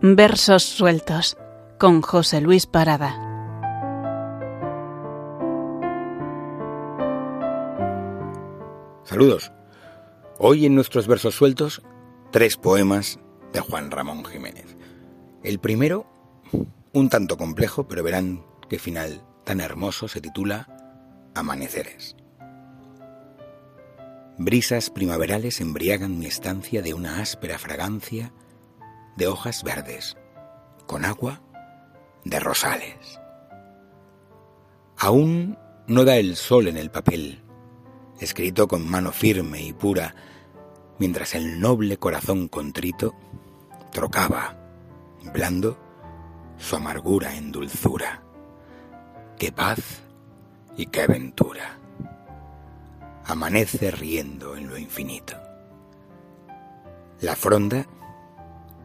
Versos sueltos con José Luis Parada. Saludos. Hoy en nuestros versos sueltos, tres poemas de Juan Ramón Jiménez. El primero, un tanto complejo, pero verán qué final tan hermoso, se titula Amaneceres. Brisas primaverales embriagan mi estancia de una áspera fragancia de hojas verdes, con agua de rosales. Aún no da el sol en el papel, escrito con mano firme y pura, mientras el noble corazón contrito trocaba, blando, su amargura en dulzura. ¡Qué paz y qué ventura! amanece riendo en lo infinito. La fronda,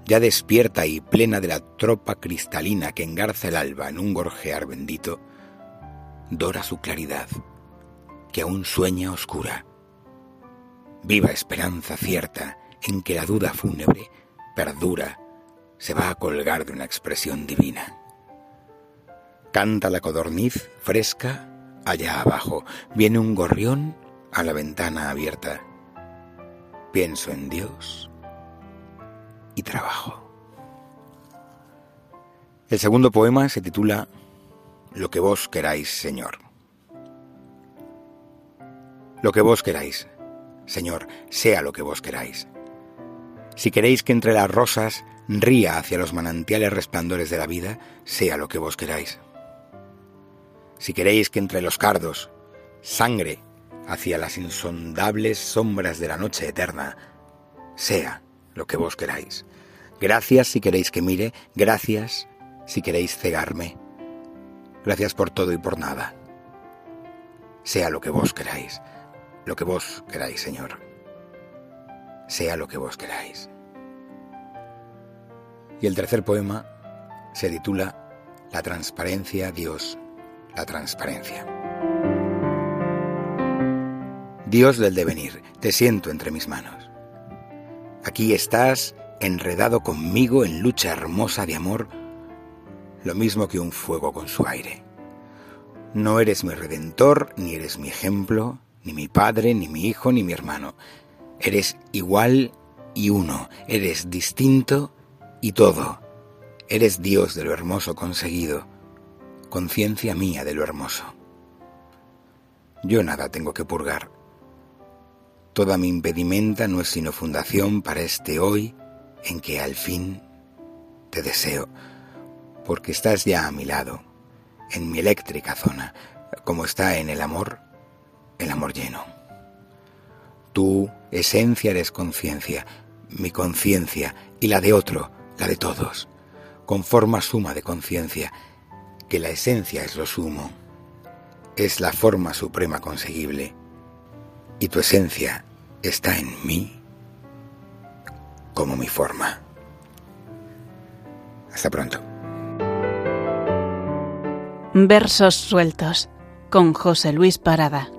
ya despierta y plena de la tropa cristalina que engarza el alba en un gorjear bendito, dora su claridad, que aún sueña oscura. Viva esperanza cierta en que la duda fúnebre perdura, se va a colgar de una expresión divina. Canta la codorniz fresca allá abajo, viene un gorrión a la ventana abierta. Pienso en Dios trabajo. El segundo poema se titula Lo que vos queráis, Señor. Lo que vos queráis, Señor, sea lo que vos queráis. Si queréis que entre las rosas ría hacia los manantiales resplandores de la vida, sea lo que vos queráis. Si queréis que entre los cardos sangre hacia las insondables sombras de la noche eterna, sea lo que vos queráis. Gracias si queréis que mire, gracias si queréis cegarme. Gracias por todo y por nada. Sea lo que vos queráis, lo que vos queráis, Señor. Sea lo que vos queráis. Y el tercer poema se titula La transparencia, Dios, la transparencia. Dios del devenir, te siento entre mis manos. Aquí estás enredado conmigo en lucha hermosa de amor, lo mismo que un fuego con su aire. No eres mi redentor, ni eres mi ejemplo, ni mi padre, ni mi hijo, ni mi hermano. Eres igual y uno, eres distinto y todo. Eres Dios de lo hermoso conseguido, conciencia mía de lo hermoso. Yo nada tengo que purgar Toda mi impedimenta no es sino fundación para este hoy en que al fin te deseo, porque estás ya a mi lado, en mi eléctrica zona, como está en el amor, el amor lleno. Tú, esencia, eres conciencia, mi conciencia y la de otro, la de todos, con forma suma de conciencia, que la esencia es lo sumo, es la forma suprema conseguible y tu esencia está en mí como mi forma. Hasta pronto. Versos sueltos con José Luis Parada.